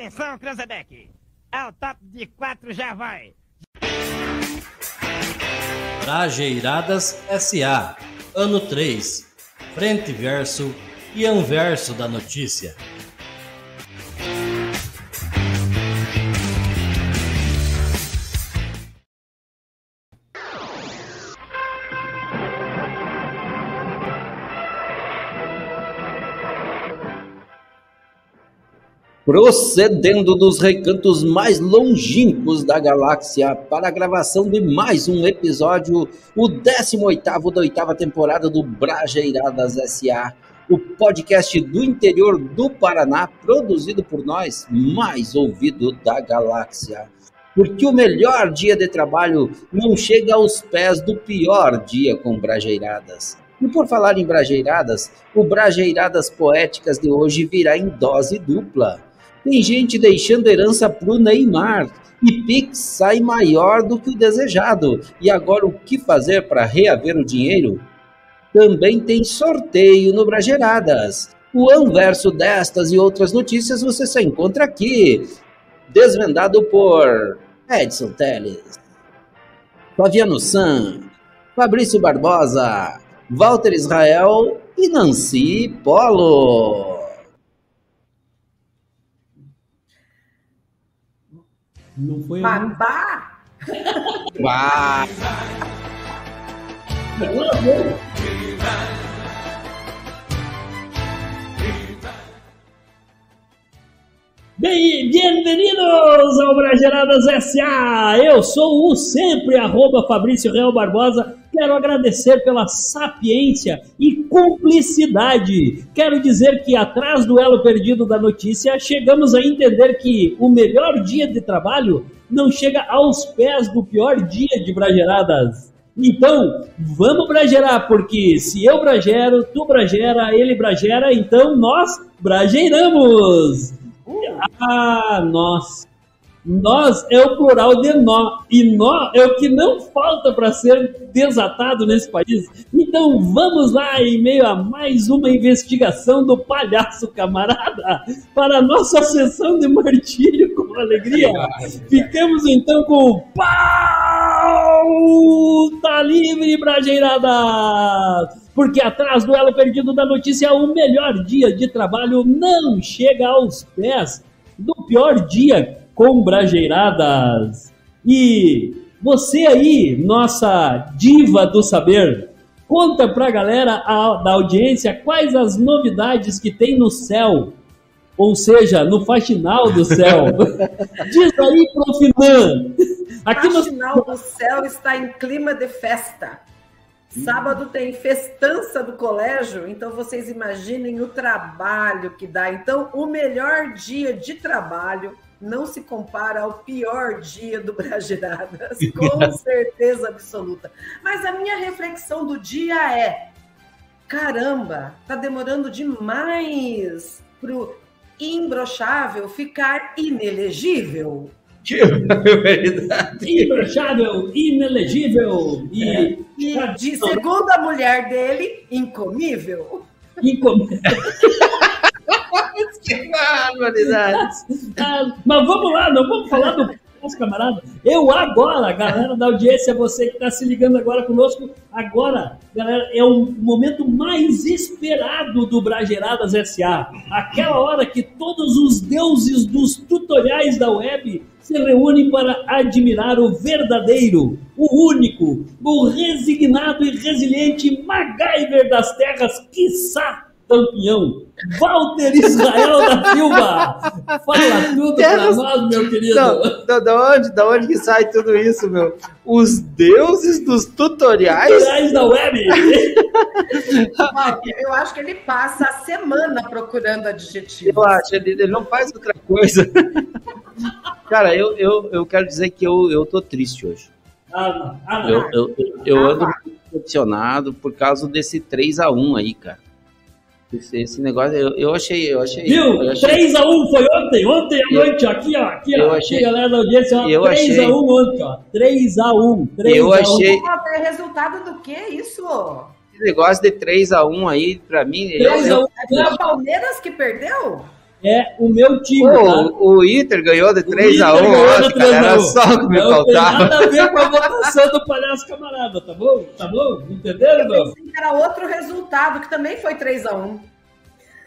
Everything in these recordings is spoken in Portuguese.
Atenção, Cranzebeck. Ao top de quatro já vai. Trajeiradas SA. Ano 3. Frente verso e anverso da notícia. Procedendo dos recantos mais longínquos da galáxia para a gravação de mais um episódio, o 18º da oitava temporada do Brajeiradas S.A., o podcast do interior do Paraná, produzido por nós, mais ouvido da galáxia. Porque o melhor dia de trabalho não chega aos pés do pior dia com Brajeiradas. E por falar em Brajeiradas, o Brajeiradas Poéticas de hoje virá em dose dupla tem gente deixando herança para o Neymar e Pix sai maior do que o desejado. E agora o que fazer para reaver o dinheiro? Também tem sorteio no Brageradas. O anverso destas e outras notícias você só encontra aqui. Desvendado por Edson Teles, Flaviano San, Fabrício Barbosa, Walter Israel e Nancy Polo. Não foi Babá! Bah! Bem, bem-vindos ao Brageradas S.A. Eu sou o sempre arroba Fabrício Real Barbosa Quero agradecer pela sapiência e cumplicidade. Quero dizer que, atrás do elo perdido da notícia, chegamos a entender que o melhor dia de trabalho não chega aos pés do pior dia de brageradas. Então, vamos bragerar, porque se eu bragero, tu bragera, ele bragera, então nós brageiramos. Ah, nós. Nós é o plural de nó, e nó é o que não falta para ser desatado nesse país. Então vamos lá, em meio a mais uma investigação do palhaço camarada, para a nossa sessão de martírio com alegria. Ficamos então com o pau tá livre, brajeirada! Porque atrás do elo perdido da notícia, o melhor dia de trabalho não chega aos pés do pior dia com brajeiradas. E você aí, nossa diva do saber, conta pra galera a, da audiência quais as novidades que tem no céu, ou seja, no faxinal do céu. Diz aí, Profinan. Aqui o faxinal no... do céu está em clima de festa. Sábado tem festança do colégio, então vocês imaginem o trabalho que dá. Então, o melhor dia de trabalho não se compara ao pior dia do Brageradas, com certeza absoluta. Mas a minha reflexão do dia é: caramba, tá demorando demais pro imbrochável ficar inelegível. Que barbaridade! Imbrochável, inelegível e, é. e de segundo a mulher dele, incomível. Incomível. que barbaridade! Ah, mas vamos lá, não vamos falar do nosso camarada. Eu agora, galera da audiência, você que está se ligando agora conosco, agora, galera, é o momento mais esperado do Brageradas SA. Aquela hora que todos os deuses dos tutoriais da web se reúnem para admirar o verdadeiro, o único, o resignado e resiliente MacGyver das terras, quiçá campeão, Walter Israel da Silva. Fala tudo para nós, meu querido. Não, da, da, onde, da onde que sai tudo isso, meu? Os deuses dos tutoriais? Tutoriais da web. Eu acho que ele passa a semana procurando adjetivos. Eu acho, ele, ele não faz outra coisa. Cara, eu, eu, eu quero dizer que eu, eu tô triste hoje. Ah, ah, eu, eu, eu, eu ando decepcionado por causa desse 3x1 aí, cara. Esse, esse negócio, eu, eu achei, eu achei. Viu? Eu achei... 3x1 foi ontem, ontem à noite, aqui, ó. Aqui, ó. Achei... Aqui, galera da audiência, ó. 3x1 achei... ontem, ó. 3x1. 3 eu achei. É resultado do que isso? Esse negócio de 3x1 aí, pra mim. 3 eu, eu... É o Palmeiras que perdeu? É o meu time. Pô, tá? o, Inter ganhou de O 3x1 Inter ganhou de ontem, cara. 3 a Era 1. só o que me Não tem faltava. nada a ver com a votação do palhaço camarada, tá bom? Tá bom? Entenderam, Eu não? pensei que era outro resultado, que também foi 3 a 1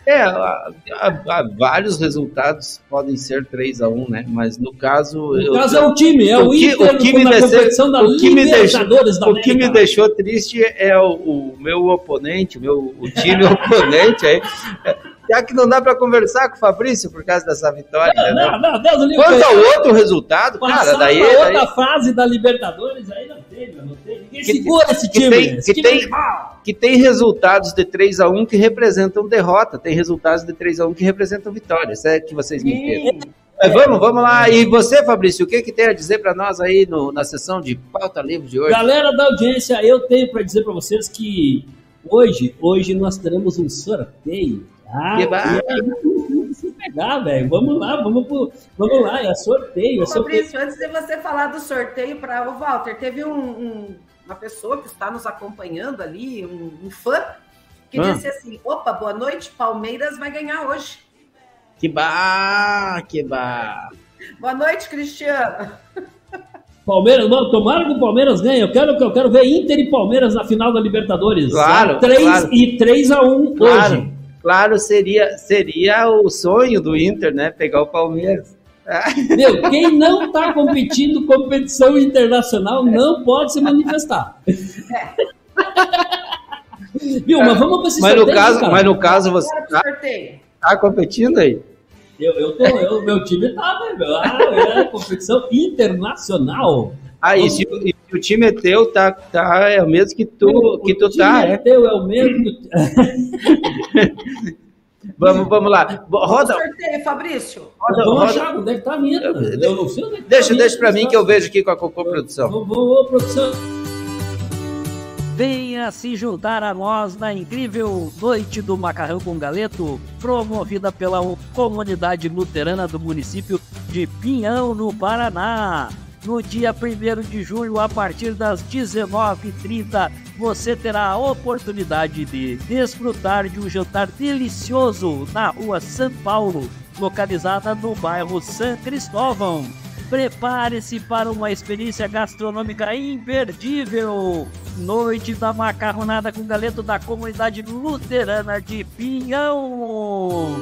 É, há, há- há vários resultados podem ser 3x1, né? Mas no caso. No eu- caso é o time, é o, o que- Inter o que me na deixou- competição da o que me deixou- Libertadores da O que me deixou triste é o, o meu oponente, o meu o time oponente aí. Já que não dá para conversar com o Fabrício por causa dessa vitória. Não, né? não, não, Deus livre. Quanto ao outro resultado, Passar cara, daí. pra outra daí fase da Libertadores, aí não tem, não tem. Ninguém Que- segura esse que time. tem- esse que time é tem- animal. que tem resultados de 3x1 que representam derrota, tem resultados de 3x1 que representam vitória. Isso é que vocês me entendem. Mas vamos, vamos lá. E você, Fabrício, o que, que tem a dizer para nós aí no- na sessão de pauta livre de hoje? Galera da audiência, eu tenho para dizer para vocês que hoje, hoje nós teremos um sorteio. Ah, e precisa pegar, velho. Vamos lá, vamos, pro, vamos lá, é sorteio, é sorteio. Fabrício, antes de você falar do sorteio para o Walter, teve um- um- uma pessoa que está nos acompanhando ali, um, um fã, que Ah. disse assim: opa, boa noite, Palmeiras vai ganhar hoje. Que ba, que ba. Boa noite, Cristiano. Palmeiras, não, tomara que o Palmeiras ganhe. Eu quero, eu quero ver Inter e Palmeiras na final da Libertadores. Claro, 3 claro. e 3 a 1 Claro, hoje. Claro, seria, seria o sonho do Inter, né? Pegar o Palmeiras. Meu, quem não está competindo competição internacional não pode se manifestar. Viu, mas vamos para esse Mas no sorteio, caso, cara. mas no caso você tá, tá competindo aí? Eu, eu tô, eu, meu time tá, né, meu? Ah, é competição internacional. Ah, e se, e se o time é teu, tá, tá, é o mesmo que tu, que tu O time tá, é é? teu, é o mesmo. Vamos, vamos lá. Roda, Sorteio, Fabrício. roda, Vamos roda. achar é que tá vinheta. Eu não sei onde é que tá Deixa, a deixa pra mim que eu vejo aqui com a Cocô Produção. Vamos, vamos, produção. Venha se juntar a nós na incrível Noite do Macarrão com Galeto, promovida pela comunidade luterana do município de Pinhão, no Paraná. No dia 1 de julho, a partir das 19h30, você terá a oportunidade de desfrutar de um jantar delicioso na rua São Paulo, localizada no bairro San Cristóvão. Prepare-se para uma experiência gastronômica imperdível. Noite da macarronada com galeto da comunidade luterana de Pinhão.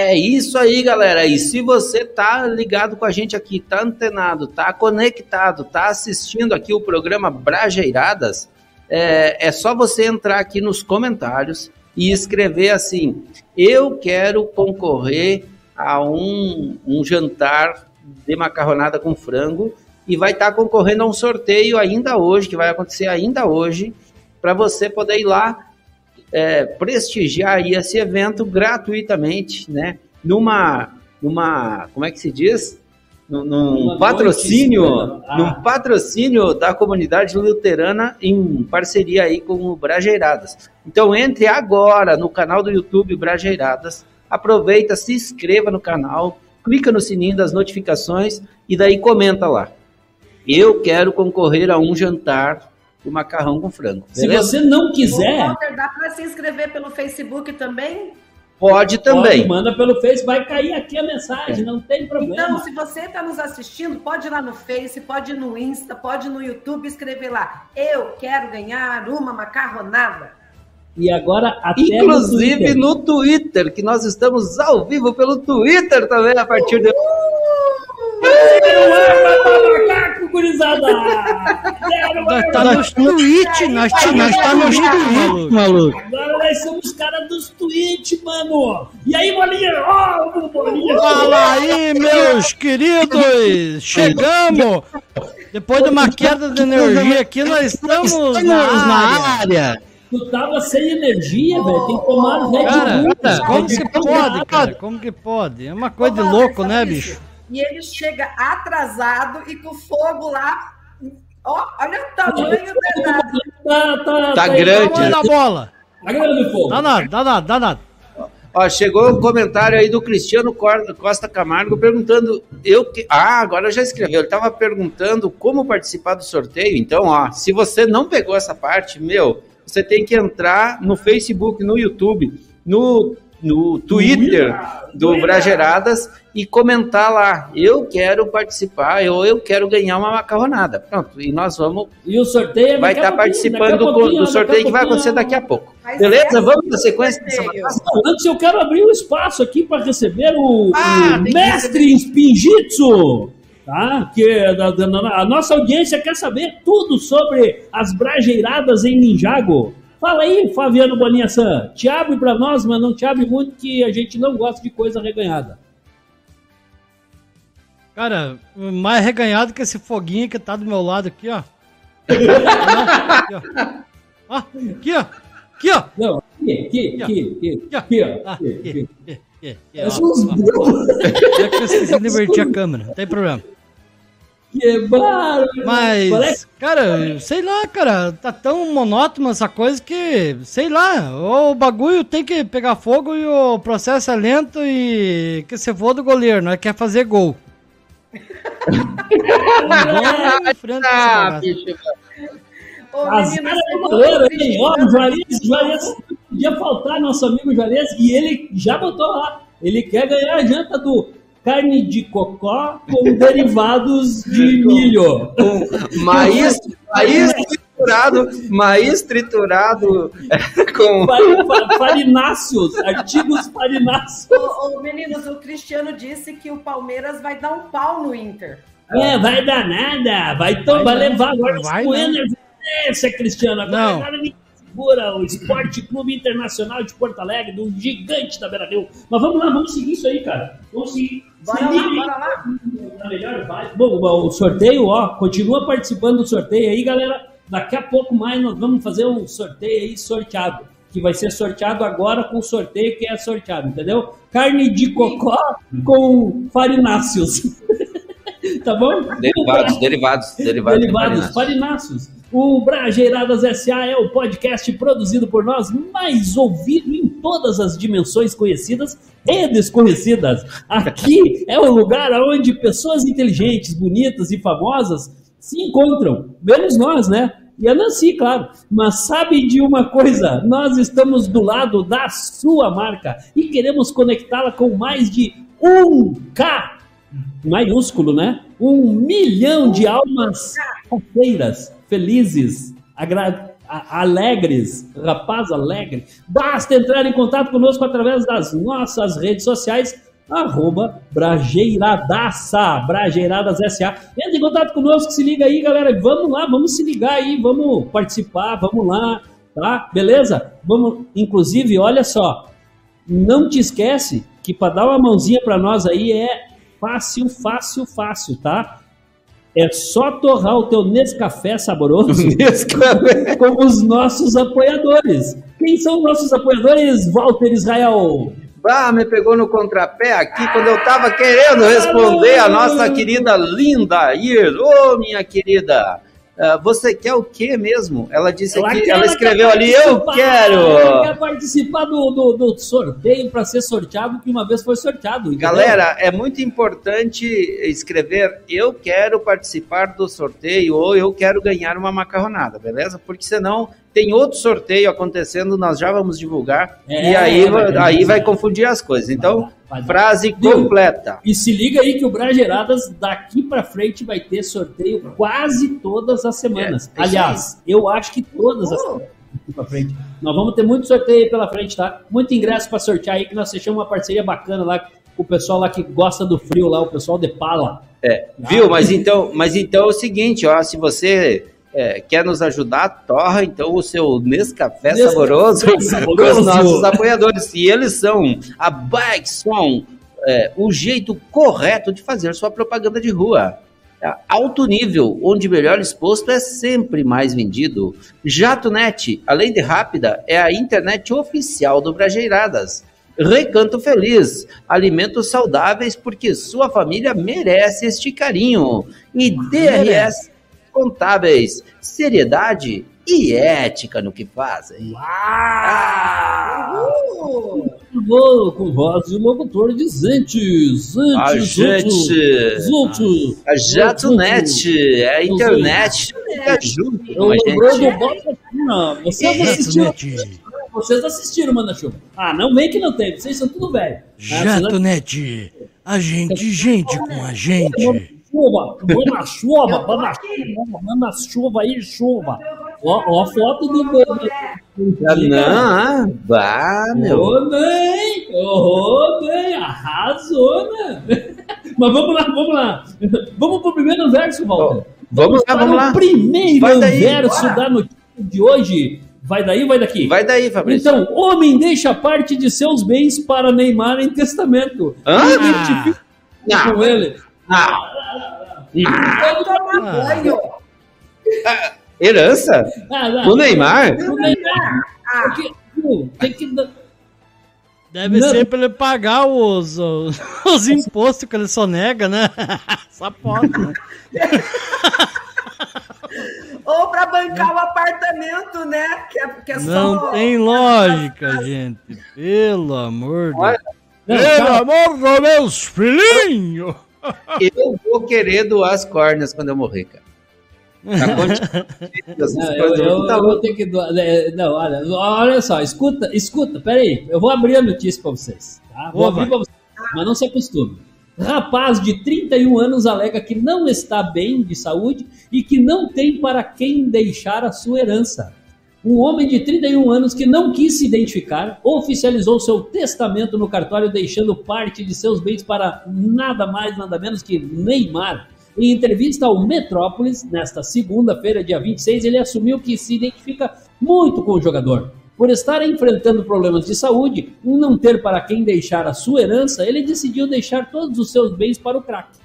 É isso aí, galera. E se você tá ligado com a gente aqui, tá antenado, tá conectado, tá assistindo aqui o programa Brajeiradas, é, é só você entrar aqui nos comentários e escrever assim: Eu quero concorrer a um, um jantar de macarronada com frango e vai estar concorrendo a um sorteio ainda hoje, que vai acontecer ainda hoje, para você poder ir lá é, prestigiar esse evento gratuitamente, né? Numa, numa, como é que se diz? Num, num patrocínio, ah. num patrocínio da comunidade luterana em parceria aí com o Brajeiradas. Então entre agora no canal do YouTube Brajeiradas, aproveita, se inscreva no canal, clica no sininho das notificações e daí comenta lá. Eu quero concorrer a um jantar de macarrão com frango. Se beleza? você não quiser, Walter, dá para se inscrever pelo Facebook também? Pode também. pode, manda pelo Face, vai cair aqui a mensagem, não tem Então, problema. se você está nos assistindo, pode ir lá no Face, pode ir no Insta, pode ir no YouTube escrever lá. Eu quero ganhar uma macarronada. E agora até Inclusive no Twitter. no Twitter, que nós estamos ao vivo pelo Twitter também a partir de. Quero gurizada! Quero Nós tá nos tweets, nós tá, nós tá nos tweets, maluco. Agora nós somos caras dos tweets, mano! E aí, bolinha? Ó, oh, bolinha! Fala aí, meus queridos! Chegamos! Depois de uma queda de energia aqui, nós estamos na área. Tu tava sem energia, velho. Tem que tomar Red Bull. cara, como que pode, cara? Como que pode? É uma coisa de louco, né, bicho? E ele chega atrasado e com fogo lá. Ó, olha o tamanho da. Tá, tá, Tá grande. Na bola. Tá grande fogo. Dá nada, dá nada, dá nada. Ó, chegou um comentário aí do Cristiano Costa Camargo perguntando. Eu que... Ah, agora já escreveu. Ele estava perguntando como participar do sorteio. Então, ó, se você não pegou essa parte, meu, você tem que entrar no Facebook, no YouTube, no, no Twitter do Brageradas e comentar lá. Eu quero participar, eu, eu quero ganhar uma macarronada. Pronto, e nós vamos. E o sorteio é Vai a estar pouquinho, participando a do, do sorteio que vai a acontecer daqui a pouco. Mas Beleza? é Vamos na sequência dessa? Antes eu quero abrir um espaço aqui para receber o, Ah, o mestre Spinjitzu, tá? Que da- da- a nossa audiência quer saber tudo sobre as brajeiradas em Ninjago. Fala aí, Fabiano Bolinha San. Te abre para nós, mas não te abre muito que a gente não gosta de coisa reganhada. Cara, mais reganhado que esse foguinho que tá do meu lado aqui, ó. aqui, ó. Ó, aqui, ó. Aqui, ó. Não, aqui, aqui, aqui, aqui, aqui, ó. Ah, Aqui, aqui, aqui. aqui. É que eu esqueci de invertir a câmera, não tem problema. Que bárbaro. Mas, Parece- cara, sei lá, cara, tá tão monótono essa coisa que, sei lá, o bagulho tem que pegar fogo e o processo é lento e que se for do goleiro, não é quer fazer gol. Ah, bicho. Ô, menino, você Juarez, Juarez, podia faltar nosso amigo Juarez, e ele já botou lá. Ele quer ganhar a janta do carne de cocó com derivados de milho. Maíz, maíz triturado, maíz triturado com Fa- fa- Farináceos, artigos farináceos. Ô, ô, meninos, o Cristiano disse que o Palmeiras vai dar um pau no Inter. É, vai dar nada, vai, to- Vai vai não, levar agora vai com não. energia, Cristiano. Agora, Não. agora ninguém segura o Esporte Clube Internacional de Porto Alegre, do gigante da Beira Rio. Mas vamos lá, vamos seguir isso aí, cara. Vamos seguir. Bora lá, bora lá. Tá melhor? Vai. Bom, o sorteio, ó, continua participando do sorteio aí, galera. Daqui a pouco mais nós vamos fazer um sorteio aí sorteado. Que vai ser sorteado agora com o sorteio que é sorteado, entendeu? Carne de cocó com farináceos. tá bom? derivados, derivados, derivados. Derivados farináceos. O Brajeiradas SA é o podcast produzido por nós, mais ouvido em todas as dimensões conhecidas e desconhecidas. Aqui é o lugar onde pessoas inteligentes, bonitas e famosas se encontram. Menos nós, né? E a Nancy, claro. Mas sabe de uma coisa? Nós estamos do lado da sua marca e queremos conectá-la com mais de 1K maiúsculo, né? Um milhão de almas parceiras, felizes, alegres, rapaz alegre. Basta entrar em contato conosco através das nossas redes sociais, arroba Brajeiradaça, Brajeiradas SA. Entre em contato conosco, se liga aí, galera. Vamos lá, vamos se ligar aí, vamos participar, vamos lá, tá? Beleza? Vamos, inclusive, olha só, não te esquece que para dar uma mãozinha para nós aí é fácil, fácil, fácil, tá? É só torrar o teu Nescafé saboroso com os nossos apoiadores. Quem são os nossos apoiadores, Walter Israel? Ah, me pegou no contrapé aqui quando eu tava querendo responder a nossa querida Linda Ir. Ô, minha querida, ah, você quer o quê mesmo? Ela disse aqui, quer- ela escreveu ali, eu quero. Ela quer participar do, do, do sorteio para ser sorteado, que uma vez foi sorteado. entendeu? Galera, é muito importante escrever eu quero participar do sorteio ou eu quero ganhar uma macarronada, beleza? Porque senão tem outro sorteio acontecendo, nós já vamos divulgar É, e aí, vai ter aí vai confundir as coisas. Então, Vai dar. frase completa. E se liga aí que o Brageradas daqui pra frente vai ter sorteio quase todas as semanas. É, é Aliás, eu acho que todas as semanas daqui pra frente. Nós vamos ter muito sorteio aí pela frente, tá? Muito ingresso pra sortear aí, que nós fechamos uma parceria bacana lá com o pessoal lá que gosta do frio lá, o pessoal de Pala. É, Ah, viu? Mas então, mas então é o seguinte, ó, se você é, quer nos ajudar, torra então o seu Nescafé Nescafé saboroso, saboroso. com os nossos apoiadores. E eles são a Bikeson, é, o jeito correto de fazer sua propaganda de rua. É, Alto nível, onde melhor exposto é sempre mais vendido. JatoNet, além de rápida, é a internet oficial do Brajeiradas. Recanto Feliz, alimentos saudáveis porque sua família merece este carinho. E DRS Contábeis, seriedade e ética no que fazem. Uh! Vou com voz de locutor dizente. A Zante, gente, a JatoNet, é a internet fica junto Eu a lembrei gente. do. Vocês Jato assistiram. Net. Vocês assistiram, Manda Chuva. Ah, não vem que não tem. Vocês são tudo velho. Ah, Jato senão- Net. A gente, gente com a gente. Chuva, manda chuva, manda chuva, manda chuva aí, chuva. Ó, ó a foto do. Ah, não, ah, vá, meu. Ô, bem! Ô, bem! Arrasou, né? Mas vamos lá, vamos lá. Vamos pro primeiro verso, Walter. Vamos lá, para vamos o lá. primeiro daí, verso bora. da notícia de hoje. Vai daí, vai daqui. Vai daí, Fabrício. Então, homem deixa parte de seus bens para Neymar em testamento. Hã? Identifica Não. com ele. Não. Vai tomar banho. Herança? Ah. O Neymar? O Neymar. Ah, tem que Deve Não. ser pra ele pagar os, os, os impostos que ele sonega, né? Essa pode, né? ou para bancar o apartamento, né? Que é, que é Não só... tem lógica, gente. Pelo amor de Não, Pelo amor dos meus filhinhos! Eu vou querer doar as córneas quando eu morrer, cara. Dessas Não, eu, eu- tá eu vou ter que doar. é, Não, olha, olha só, escuta, escuta, peraí. Eu vou abrir a notícia pra vocês. Tá? Vou abrir pra vocês. Mas não se acostume. Rapaz de 31 anos alega que não está bem de saúde e que não tem para quem deixar a sua herança. Um homem de 31 anos que não quis se identificar oficializou seu testamento no cartório, deixando parte de seus bens para nada mais, nada menos que Neymar. Em entrevista ao Metrópolis, nesta segunda-feira, dia 26, ele assumiu que se identifica muito com o jogador. Por estar enfrentando problemas de saúde e não ter para quem deixar a sua herança, ele decidiu deixar todos os seus bens para o craque.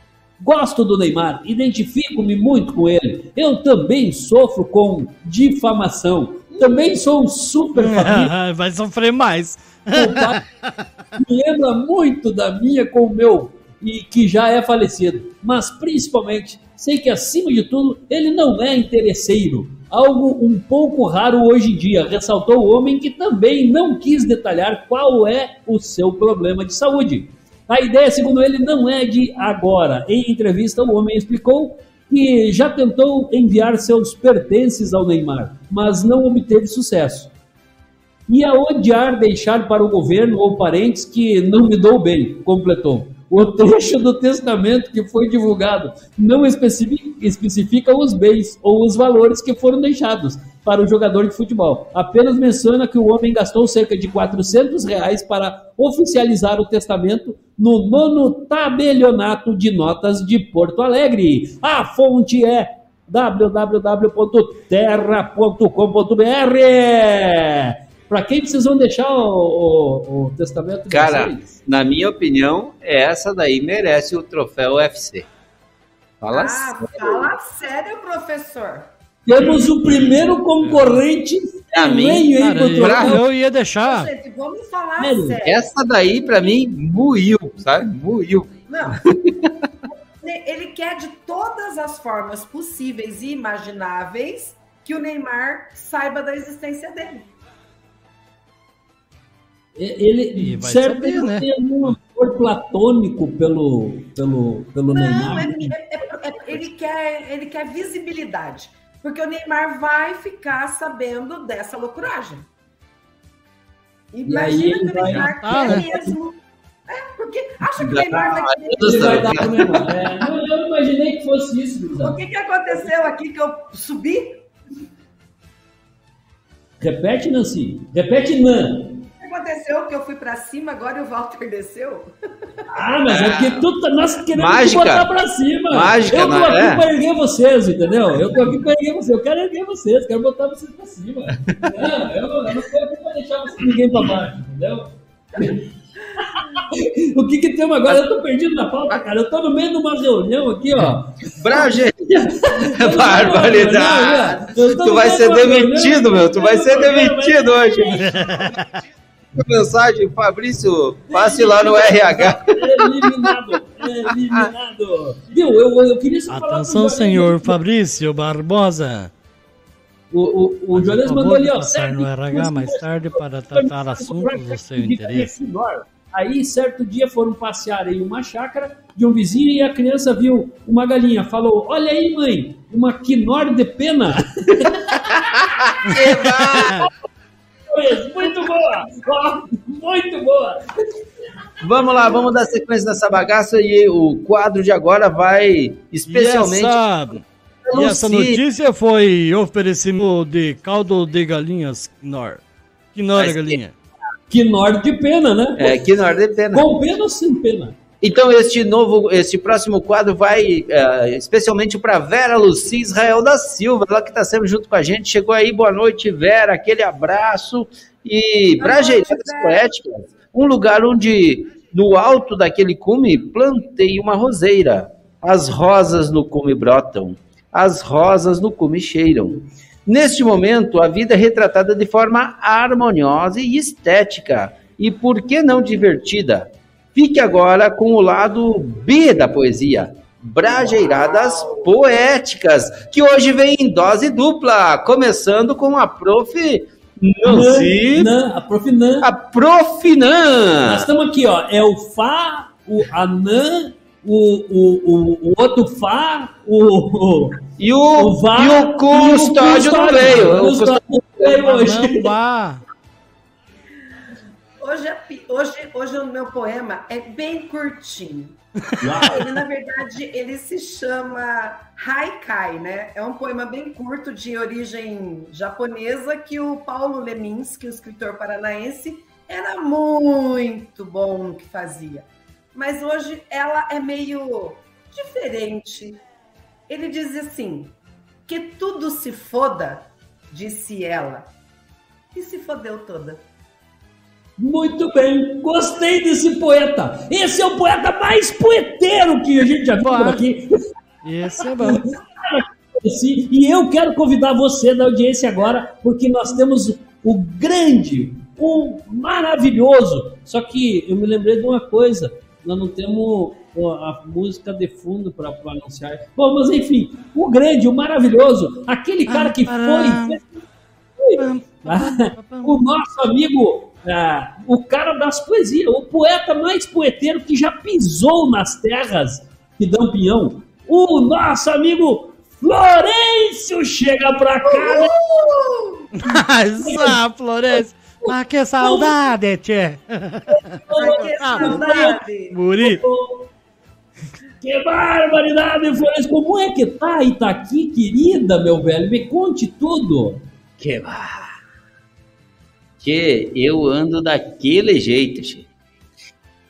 Gosto do Neymar, identifico-me muito com ele. Eu também sofro com difamação. Também sou um super família. Vai sofrer mais. Me lembra muito da minha com o meu e que já é falecido. Mas principalmente sei que acima de tudo ele não é interesseiro, algo um pouco raro hoje em dia, ressaltou o homem que também não quis detalhar qual é o seu problema de saúde. A ideia, segundo ele, não é de agora. Em entrevista, o homem explicou que já tentou enviar seus pertences ao Neymar, mas não obteve sucesso e a odiar deixar para o governo ou parentes que não me dou bem, completou. O trecho do testamento que foi divulgado não especifica, os bens ou os valores que foram deixados para o jogador de futebol. Apenas menciona que o homem gastou cerca de 400 reais para oficializar o testamento no nono tabelionato de notas de Porto Alegre. A fonte é www.terra.com.br Para quem vocês vão deixar o, o- o testamento Cara, vocês? na minha opinião, essa daí merece o troféu UFC. Fala Ah, sério. fala sério, professor. Temos o primeiro concorrente Pra mim, veio, hein, Cara, pro eu, ia deixar. Gente, vamos falar Sério? sério. Essa daí, pra mim, moiu, sabe? Moiu. Não. Ele quer de todas as formas possíveis e imagináveis que o Neymar saiba da existência dele. Ele, Ih, vai certo, saber, ele né? tem um amor platônico pelo, pelo, pelo Não, Neymar. é- é- é- é- ele, quer, ele quer visibilidade. Porque o Neymar vai ficar sabendo dessa loucuragem. Aí Imagina que o Neymar quer né? mesmo. É, porque acha que o Neymar vai querer. Vai dar pro Neymar. É, eu não imaginei que fosse isso, O que, que aconteceu aqui que eu subi? Repete, Nancy. Repete, Nan. Aconteceu que eu fui pra cima agora e o Walter desceu? Ah, mas é porque tu tá, nós queremos te Mágica. botar pra cima. Mágica, eu tô aqui é? pra erguer vocês, entendeu? Eu tô aqui pra erguer vocês. Eu quero erguer vocês, quero botar vocês pra cima. Não, eu, não- eu não tô aqui pra deixar vocês, ninguém pra baixo, entendeu? O que que temos agora? Eu tô perdido na pauta, cara. Eu tô no meio de uma reunião aqui, ó. Brage! Não, Barbaridade! não, Tu vai ser demitido, meu. Tu vai ser demitido hoje. Mensagem, Fabrício, passe lá no RH. Eliminado, eliminado. Viu, eu, eu queria só Atenção, senhor Fabrício Barbosa. O, o, o Jones Por mandou ali, ó. passar no certo, RH mais tarde para tratar assuntos do seu interesse. Aí, certo dia, foram passear em uma chácara de um vizinho e a criança viu uma galinha. Falou: Olha aí, mãe, uma quinor de pena. muito boa! Muito boa! Vamos lá, vamos dar sequência nessa bagaça e o quadro de agora vai especialmente. E essa, e essa notícia foi oferecimento de caldo de galinhas Knorr. Knorr a galinha. Quinor de pena, né? É, que não de pena. Com pena ou sem pena? Então, este novo, este próximo quadro vai eh, especialmente para Vera Luci Israel da Silva, ela que está sempre junto com a gente. Chegou aí, boa noite, Vera, aquele abraço. E para Vera. Poéticas, um lugar onde, no alto daquele cume, plantei uma roseira. As rosas no cume brotam, as rosas no cume cheiram. Neste momento, a vida é retratada de forma harmoniosa e estética, e por que não divertida? Fique agora com o lado B da poesia, Brajeiradas Poéticas, que hoje vem em dose dupla, começando com a prof. Nancy, Nan, a prof. Nan. a prof. Nan. Nós estamos aqui, ó. É o Fá, o Anã, o, o, o, o outro Fá, o, o, E o, o Vá e o custódio não veio. O O custódio- custódio não veio hoje. Caramba! Hoje, é hoje, hoje o meu poema é bem curtinho. Ele, na verdade, ele se chama Haikai, né? É um poema bem curto de origem japonesa que o Paulo Leminski, o escritor paranaense, era muito bom no que fazia. Mas hoje ela é meio diferente. Ele diz assim: que tudo se foda, disse ela. E se fodeu toda. Muito bem, gostei desse poeta. Esse é o poeta mais poeteiro que a gente já viu por aqui. Esse é bom. E eu quero convidar você da audiência agora, porque nós temos o grande, o maravilhoso. Só que eu me lembrei de uma coisa: nós não temos a música de fundo para anunciar. Bom, mas enfim, o grande, o maravilhoso, aquele cara que foi. o nosso amigo, ah, o cara das poesias, o poeta mais poeteiro que já pisou nas terras que dão pinhão, o nosso amigo Florencio chega pra cá. Essa, Florencio. Ah, que saudade, tchê. Ai, que Ah, saudade! Muri. Que barbaridade, Florencio. Como é que tá Itaqui, querida, meu velho? Me conte tudo. Que vá. Que eu ando daquele jeito, che.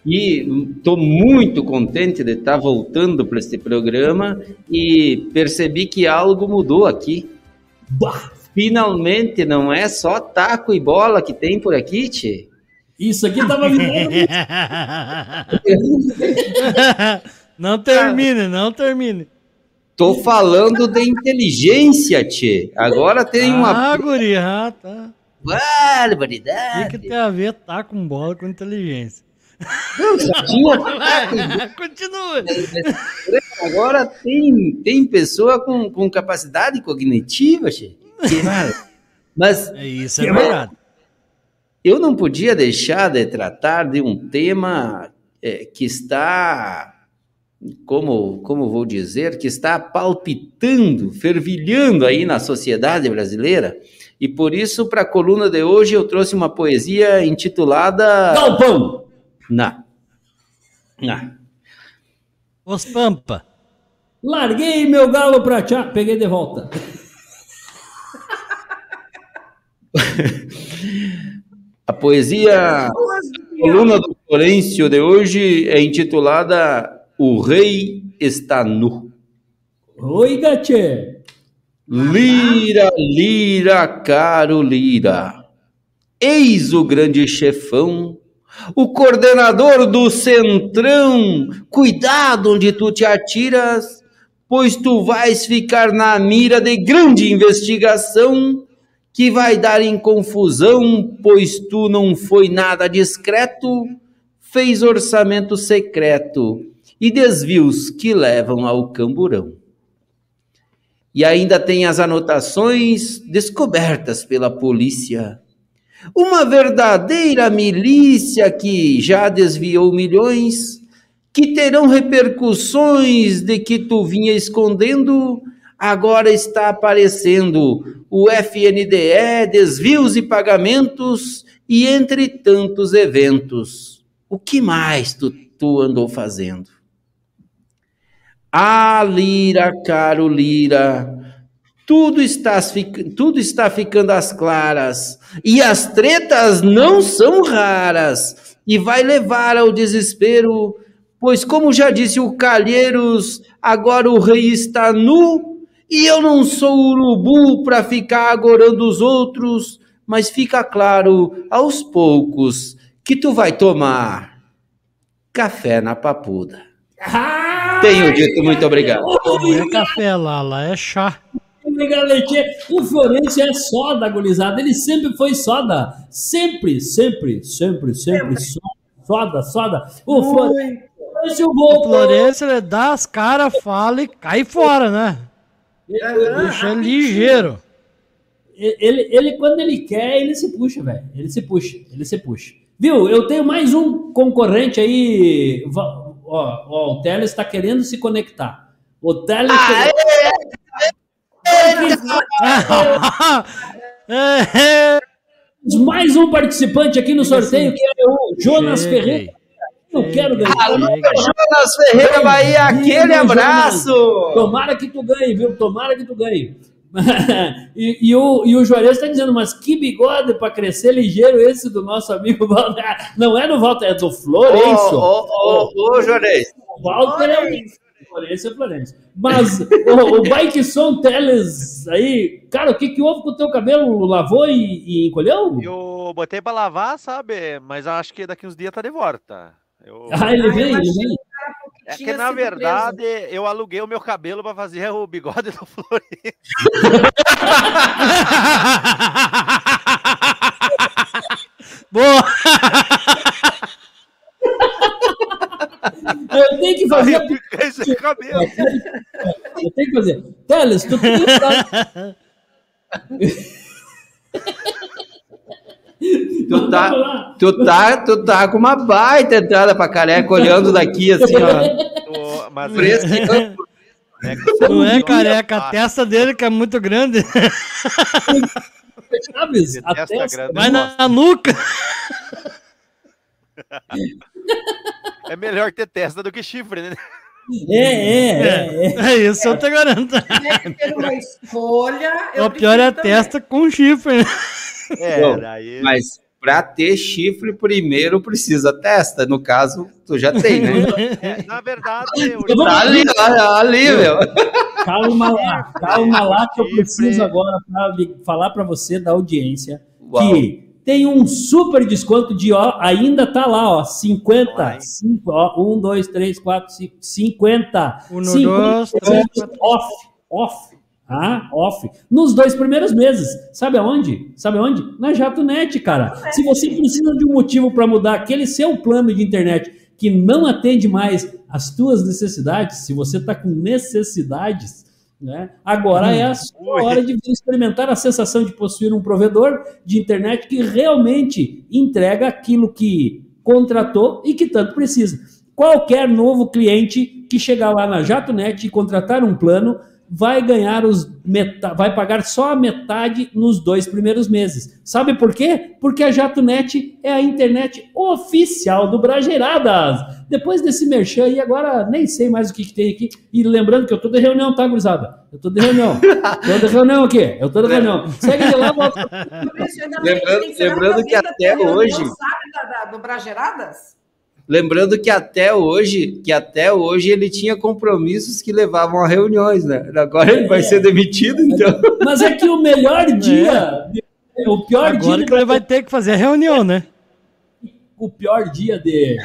E estou muito contente de estar voltando para este programa e percebi que algo mudou aqui. Bah, Finalmente não é só taco e bola que tem por aqui, tchê. isso aqui tava virando. Não termine, não termine. Tô falando de inteligência, tchê. Agora tem uma Ah, guri, ah, tá. O barbaridade. que, que tem a ver tá com bola com inteligência? E Vai, Continua. Agora tem, tem pessoa com, com capacidade cognitiva, che. Mas É isso, é verdade. eu não podia deixar de tratar de um tema eh, que está, como, como vou dizer, que está palpitando, fervilhando aí na sociedade brasileira. E por isso, para a coluna de hoje, eu trouxe uma poesia intitulada. Galpão! Não. Não. Os Pampa. Larguei meu galo pra tchá. Peguei de volta. A poesia, a coluna do Florencio de hoje é intitulada O Rei Está Nu. Oi, Gatê. Lira, lira, caro lira. Eis o grande chefão, o coordenador do centrão. Cuidado onde tu te atiras, pois tu vais ficar na mira de grande investigação que vai dar em confusão, pois tu não foi nada discreto, fez orçamento secreto e desvios que levam ao camburão. E ainda tem as anotações descobertas pela polícia. Uma verdadeira milícia que já desviou milhões, que terão repercussões de que tu vinha escondendo, agora está aparecendo o FNDE, desvios e pagamentos e entre tantos eventos. O que mais tu, tu andou fazendo? Ah, Lira, caro Lira, tudo está, tudo está ficando às claras, e as tretas não são raras, e vai levar ao desespero, pois, como já disse o Calheiros, agora o rei está nu, e eu não sou urubu para ficar agorando os outros, mas fica claro aos poucos que tu vai tomar café na papuda. Tenho dito muito obrigado. Não é café, Lala, é chá. Galetinha. O Florencio é soda, gurizada. Ele sempre foi soda. Sempre, sempre, sempre, sempre. Soda, soda. O Florencio O voltou. Florencio, ele dá as caras, fala e cai fora, né? Bicho é ligeiro. Ele, ele, quando ele quer, ele se puxa, velho. Ele se puxa, ele se puxa. Viu? Eu tenho mais um concorrente aí. Ó, ó, o Teles está querendo se conectar. O Teles. É, Mais um participante aqui no sorteio, que é o Jonas Cheguei. Ferreira. Eu quero ganhar. Cheguei. Jonas Ferreira Bahia, aquele abraço! Tomara que tu ganhe, viu? Tomara que tu ganhe. e, e o, e o Juarez está dizendo, mas que bigode para crescer ligeiro esse do nosso amigo Walter. Não é do Walter, é do Ô, Florencio. ô, ô, ô, Juarez, O Walter é o Florencio é Florencio. Mas o, o Bike Som Teles aí, cara, o que, que houve com o teu cabelo? Lavou e, e encolheu? Eu botei pra lavar, sabe? Mas acho que daqui uns dias tá de volta. Eu... Ah, ele vem, eu ele vem. É que na verdade eu aluguei o meu cabelo pra fazer o bigode do Florencio. Boa! Eu tenho que fazer. eu fiquei sem cabelo. Eu tenho que fazer. Teles, tu tem que. Tu tá, tu, tá, tu tá com uma baita entrada pra careca, olhando daqui assim, ó. Mas Fresco. é Não é careca, a testa dele que é muito grande. Chaves, a testa testa. grande. Vai na nuca. É É melhor ter testa do que chifre, né? É, é, é. é. É isso, eu te garanto. Ter uma escolha. eu O pior é a também. testa com chifre. É, Bom, daí. Mas pra ter chifre, primeiro precisa testa. No caso, tu já tem, né? é, na verdade, o Vamos Tá ali, ó, ali, meu. Calma lá, calma lá que eu preciso agora pra falar para você da audiência Uau. que tem um super desconto de ó, ainda tá lá, ó, 50, Vai. 5, ó, 1, 2, 3, 4, 5, 50, Um, dois, 50% três, quatro. off, off, ah, off, nos dois primeiros meses, sabe aonde? Sabe aonde? Na JatoNet, cara. Se você precisa de um motivo para mudar aquele seu plano de internet que não atende mais as tuas necessidades, se você está com necessidades, né? Agora é a sua Ui. hora de experimentar a sensação de possuir um provedor de internet que realmente entrega aquilo que contratou e que tanto precisa. Qualquer novo cliente que chegar lá na JatoNet e contratar um plano vai ganhar os meta... vai pagar só a metade nos dois primeiros meses. Sabe por quê? Porque a JatoNet é a internet oficial do Brajeiradas. Depois desse merchan aí, agora nem sei mais o que, que tem aqui. E lembrando que eu tô de reunião, tá, gurizada? Eu tô de reunião. tô de reunião aqui. Eu tô de reunião. Segue de lá, volta. Lembrando- lembrando que até hoje- Sabe da, da, do Brageradas? Lembrando que até hoje, que até hoje ele tinha compromissos que levavam a reuniões, né? Agora ele vai ser demitido, então. Mas é que o melhor dia, o pior dia, Agora de, que ele vai ter que fazer a reunião, né? o pior dia de,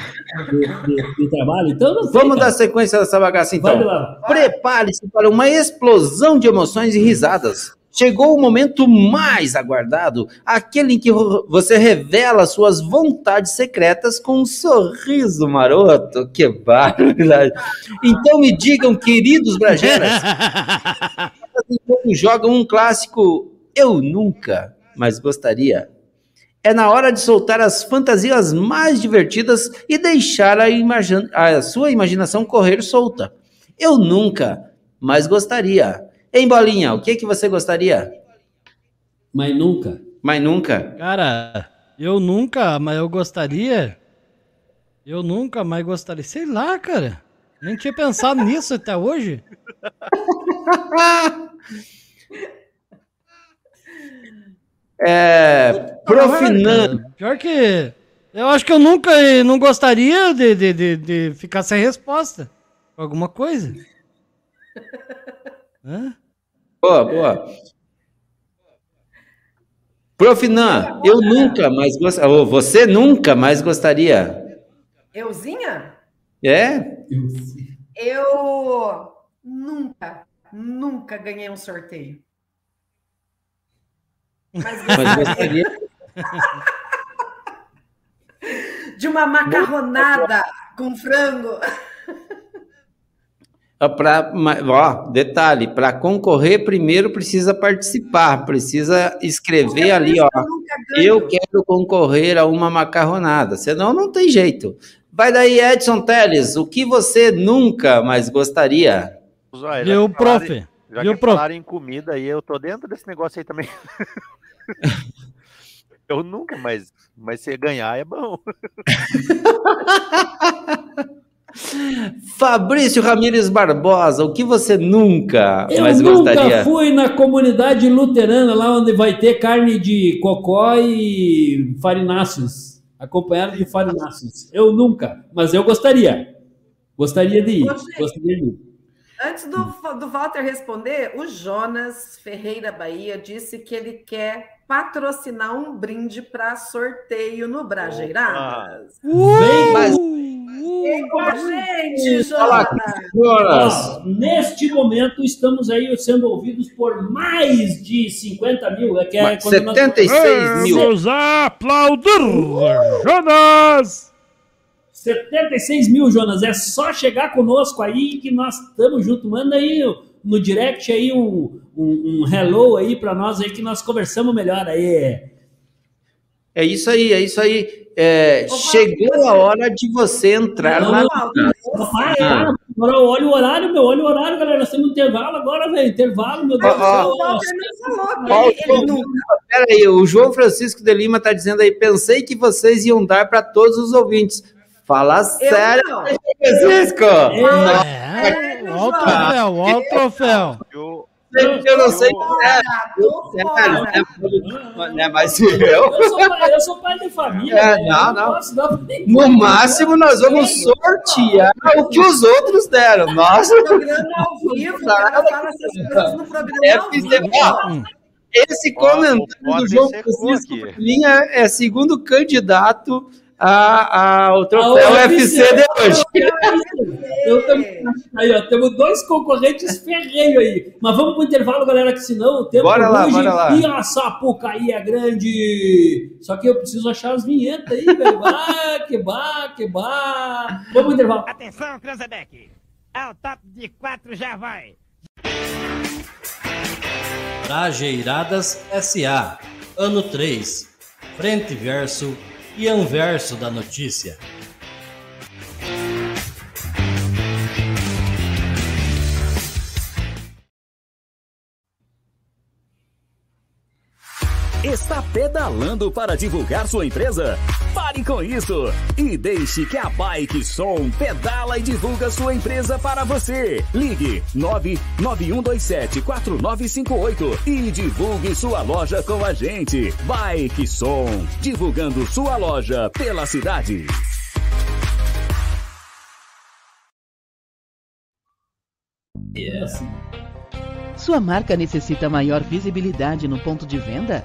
de, de- de trabalho. Então não tem, Vamos cara. dar sequência nessa bagaça, então. lá. Prepare-se para uma explosão de emoções e risadas. Chegou o momento mais aguardado, aquele em que vo- você revela suas vontades secretas com um sorriso maroto. Que barbaridade. Então me digam, queridos brageras, quando jogam um clássico Eu Nunca, mas gostaria. É na hora de soltar as fantasias mais divertidas e deixar a, imagi- a sua imaginação correr solta. Eu nunca, mas gostaria. Hein, Bolinha, o que, que você gostaria? Mas nunca. Mas nunca. Cara, eu nunca, mas eu gostaria. Eu nunca, mas gostaria. Sei lá, cara. Nem tinha pensado nisso até hoje. É. Profinan. Cara, Pior que. Eu acho que eu nunca eh, não gostaria de, de, de, de ficar sem resposta. Alguma coisa. Hã? Boa, boa. Profinan, eu nunca mais gostaria. Você nunca mais gostaria. Euzinha? É? Eu nunca, nunca ganhei um sorteio. Mas Mas gostaria. de uma macarronada com frango. Pra- ma- ó, detalhe, para concorrer primeiro precisa participar, precisa escrever ali, ó. Eu quero concorrer a uma macarronada, senão não tem jeito. Vai daí, Edson Teles, o que você nunca mais gostaria? Viu, prof? Já Viu, que prof? falaram em comida aí, eu tô dentro desse negócio aí também. eu nunca, mas, mas se ganhar é bom. Fabrício Ramires Barbosa, o que você nunca Eu mais nunca gostaria? fui na comunidade luterana, lá onde vai ter carne de cocó e farináceos, acompanhado de farináceos. Eu nunca, mas eu gostaria. Gostaria de ir. Gostaria de ir. Antes do, do Walter responder, o Jonas Ferreira Bahia disse que ele quer patrocinar um brinde para sorteio no Brajeiradas. Vem, Mas- Vem com a gente, Jonas! Neste momento estamos aí sendo ouvidos por mais de 50 mil. É que é Mas quando nós- 76 mil. Vamos aplaudir, Jonas! 76 mil, Jonas. É só chegar conosco aí que nós estamos juntos. Manda aí no direct aí um, um, um hello aí para nós aí que nós conversamos melhor aí. É isso aí, é isso aí. É, chegou a hora de você entrar Não, na. Papai, ah, agora olha o horário, meu, olha o horário, galera. Nós temos um intervalo agora, velho. Intervalo, meu Deus do céu. Pera aí, o João Francisco de Lima tá dizendo aí, pensei que vocês iam dar para todos os ouvintes. Fala Eu sério, não. Francisco. É, ó o troféu, ó o troféu. Eu, Eu não sei né? Né, Mas eu, Eu sou, pai, eu sou pai de família. É, velho. não, não. posso pra- no máximo, nós vamos sortear o que os outros deram. Nossa, Programa ao vivo, o cara fala essas coisas no programa É, ao vivo. fizer- ó, esse comentário do João Francisco Linha é segundo candidato a- ao troféu A UFC de hoje. Eu também. Aí, ó, temos dois concorrentes ferreiros aí. Mas vamos pro intervalo, galera, que senão o tempo Bora lá, bora lá. e a Sapucaí é grande. Só que eu preciso achar as vinhetas aí, velho. Ah, que bah, que bah. Vamos pro intervalo. Atenção, Cranzebeck! É o top de quatro, já vai! Trajeiradas SA, ano 3, frente verso e anverso da notícia. Pedalando para divulgar sua empresa? Pare com isso e deixe que a Bike Som pedala e divulga sua empresa para você. Ligue 991274958 e divulgue sua loja com a gente. Bike Som, divulgando sua loja pela cidade. Sua marca necessita maior visibilidade no ponto de venda?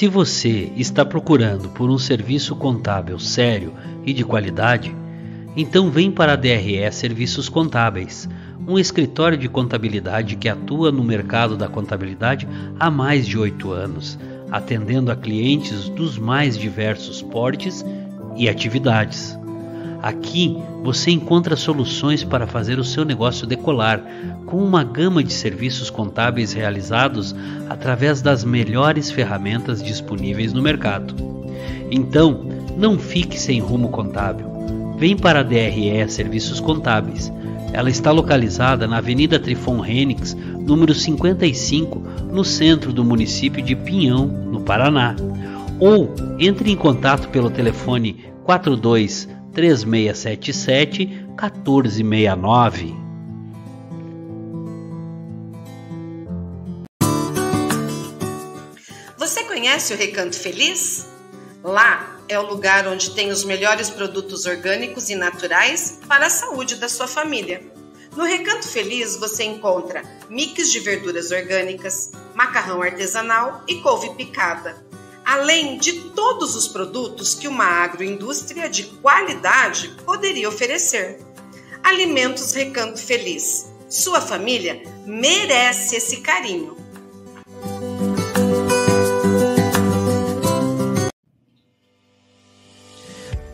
Se você está procurando por um serviço contábil sério e de qualidade, Então vem para a DRE Serviços Contábeis, um escritório de contabilidade que atua no mercado da contabilidade há mais de oito anos, atendendo a clientes dos mais diversos portes e atividades. Aqui você encontra soluções para fazer o seu negócio decolar, com uma gama de serviços contábeis realizados através das melhores ferramentas disponíveis no mercado. Então, não fique sem rumo contábil. Vem para a DRE Serviços Contábeis. Ela está localizada na Avenida Trifon Renix, número 55, no centro do município de Pinhão, no Paraná. Ou entre em contato pelo telefone 42 3677 1469. Você conhece o Recanto Feliz? Lá é o lugar onde tem os melhores produtos orgânicos e naturais para a saúde da sua família. No Recanto Feliz você encontra mix de verduras orgânicas, macarrão artesanal e couve picada, além de todos os produtos que uma agroindústria de qualidade poderia oferecer. Alimentos Recanto Feliz. Sua família merece esse carinho.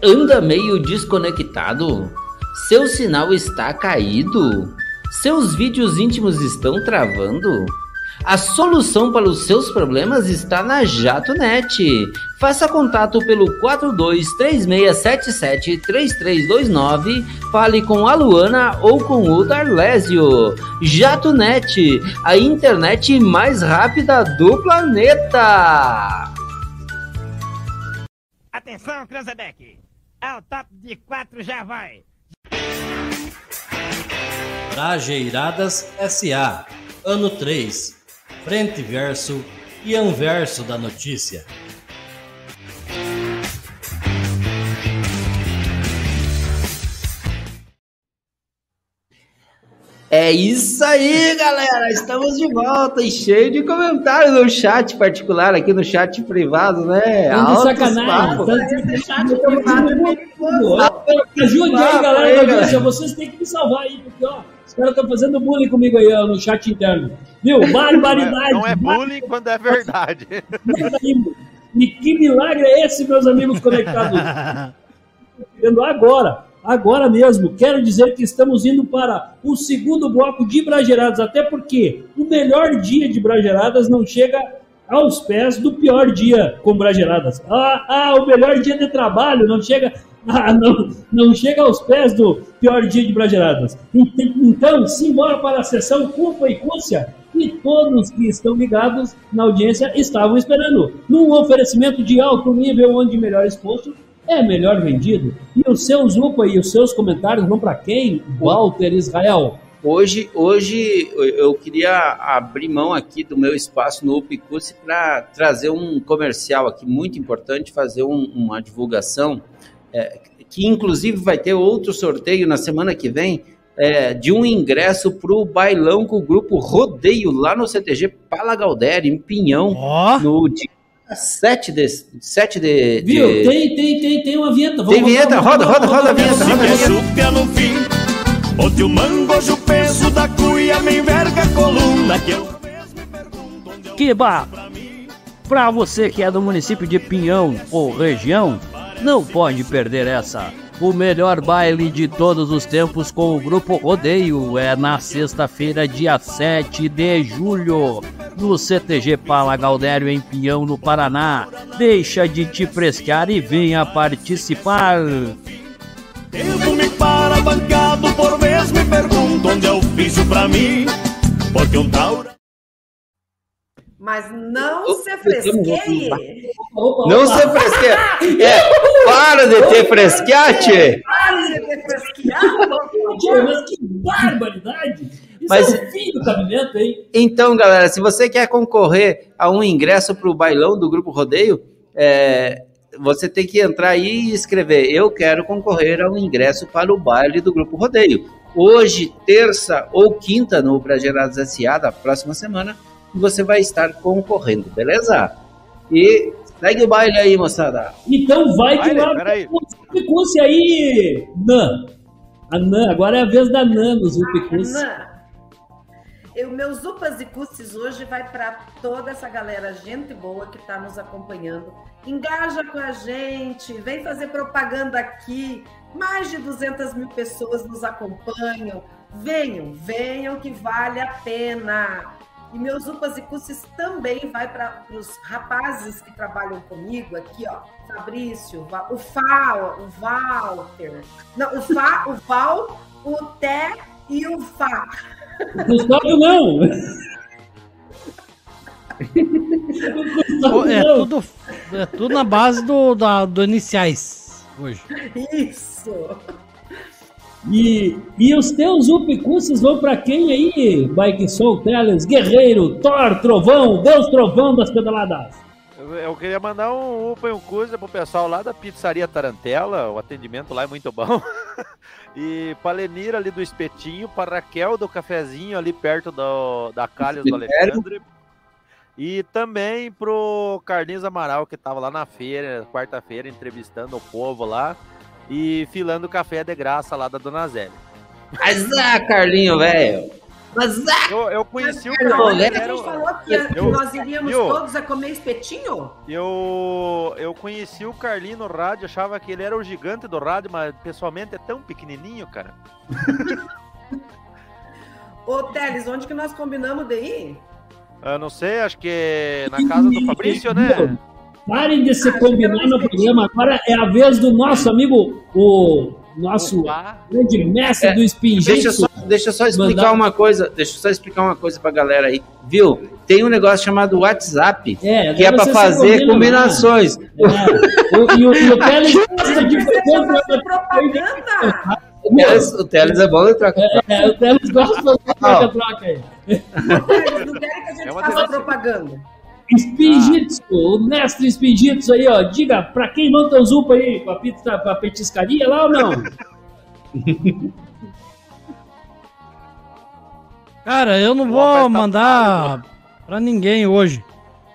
Anda meio desconectado? Seu sinal está caído? Seus vídeos íntimos estão travando? A solução para os seus problemas está na JatoNet. Faça contato pelo 4236773329, fale com a Luana ou com o Darlésio. JatoNet, a internet mais rápida do planeta. Atenção, Cranzebeck! Ao top de quatro já vai! Trajeiradas SA, ano 3, frente verso e anverso da notícia. É isso aí, galera! Estamos de volta e cheio de comentários no chat particular, aqui no chat privado, né? Tá de Altos sacanagem. papos. Tá de chat privado. Ajude aí, galera da audiência. Vocês têm que me salvar aí, porque ó, os caras estão fazendo bullying comigo aí no chat interno. Viu? Barbaridade. Não é bullying quando é verdade. E que milagre é esse, meus amigos conectados? Agora, agora mesmo. Quero dizer que estamos indo para o segundo bloco de Brageradas, até porque o melhor dia de Brageradas não chega aos pés do pior dia com Brageradas. Ah, ah, o melhor dia de trabalho não chega, ah, não, não chega aos pés do pior dia de Brageradas. Então, simbora para a sessão Culpa e Cúcia, que todos que estão ligados na audiência estavam esperando. Num oferecimento de alto nível, onde melhor exposto é melhor vendido. E os seus UPA e os seus comentários vão para quem? Walter Israel. Hoje, hoje eu queria abrir mão aqui do meu espaço no Upicurse para trazer um comercial aqui muito importante, fazer um- uma divulgação, é, que inclusive vai ter outro sorteio na semana que vem, é, de um ingresso para o bailão com o grupo Rodeio, lá no CTG Palagaldério, em Pinhão, no dia 7 de... 7 de, de... Viu? Tem, tem, tem, tem uma vinheta. Tem vinheta? Roda, roda, roda a vinheta, roda a vinheta. O mangojo o peso da cuia me enverga a coluna que eu... Kiba! Pra você que é do município de Pinhão ou região, não pode perder essa. O melhor baile de todos os tempos com o Grupo Rodeio é na sexta-feira, dia 7 de julho, no CTG Pala Galdério em Pinhão, no Paraná. Deixa de te frescar e venha participar. Devo me para bancado por vez me pergunto onde é o ofício pra mim, porque um taura... Mas não se fresqueie. Não se fresqueie. É, para de ter fresquete. Para de ter fresquear. Mas que barbaridade! Isso Mas- é o fim do cabimento, hein? Então, galera, se você quer concorrer a um ingresso para o bailão do Grupo Rodeio, é, você tem que entrar aí e escrever: Eu quero concorrer a um ingresso para o baile do Grupo Rodeio. Hoje, terça ou quinta, no Bragerados SA, da próxima semana, você vai estar concorrendo, beleza? E Segue o baile aí, moçada. Então vai que Vai, lá peraí. Zupicúcia aí, Nan. A Nan, agora é a vez da Nan no Zupicúcia. Eu, meus upas e cusses hoje vai para toda essa galera, gente boa que está nos acompanhando. Engaja com a gente, vem fazer propaganda aqui. Mais de 200 mil pessoas nos acompanham. Venham, venham que vale a pena. E meus upas e cusses também vai para os rapazes que trabalham comigo aqui, ó. Fabrício, o Fá, o Walter. Não, o Fá, o Val, o Té e o Fá. Gustavo não. Pô, É tudo, é tudo na base do, da, do iniciais hoje. Isso. E, e os teus upicusses vão pra quem aí? Bike Soul, Teles, Guerreiro, Thor, Trovão, Deus Trovão das pedaladas. Eu, eu queria mandar um upa e um coisa pro pessoal lá da pizzaria Tarantela, o atendimento lá é muito bom. e pra Lenira ali do Espetinho, pra Raquel do Cafezinho ali perto do, da Calhas do. Alexandre. E também pro Carlinhos Amaral, que tava lá na feira, quarta-feira, entrevistando o povo lá e filando café de graça lá da Dona Zélia. Mas ah, Carlinho, velho. Mas ah, Eu, eu conheci o Carlinho, né? ele a gente falou que, que Eu- nós iríamos viu? todos a comer espetinho? Eu, eu conheci o Carlinho no rádio, achava que ele era o gigante do rádio, mas pessoalmente é tão pequenininho, cara. Ô, Teles, onde que nós combinamos de ir? Eu não sei, acho que é na casa do Fabrício, né? Parem de se combinar no programa. Agora é a vez do nosso amigo, o nosso grande mestre É, do Spin Deixa eu só, deixa eu só explicar Mandar- uma coisa. Deixa eu só explicar uma coisa pra galera aí. Viu? Tem um negócio chamado WhatsApp, É, que é você se fazer combina, combinações. É, o, e o, e o Teles gosta de Fazer propaganda! O Teles, o Teles é bom de trocar. É, o Teles gosta de fazer troca-troca aí. Teles, não querem que a gente É uma faça delícia. Propaganda. Spinjitsu, o mestre Spinjitsu aí, ó. Diga, pra quem monta o Zupa aí, com a pizza, com a petiscaria lá ou não? Cara, eu não vou mandar pra ninguém hoje.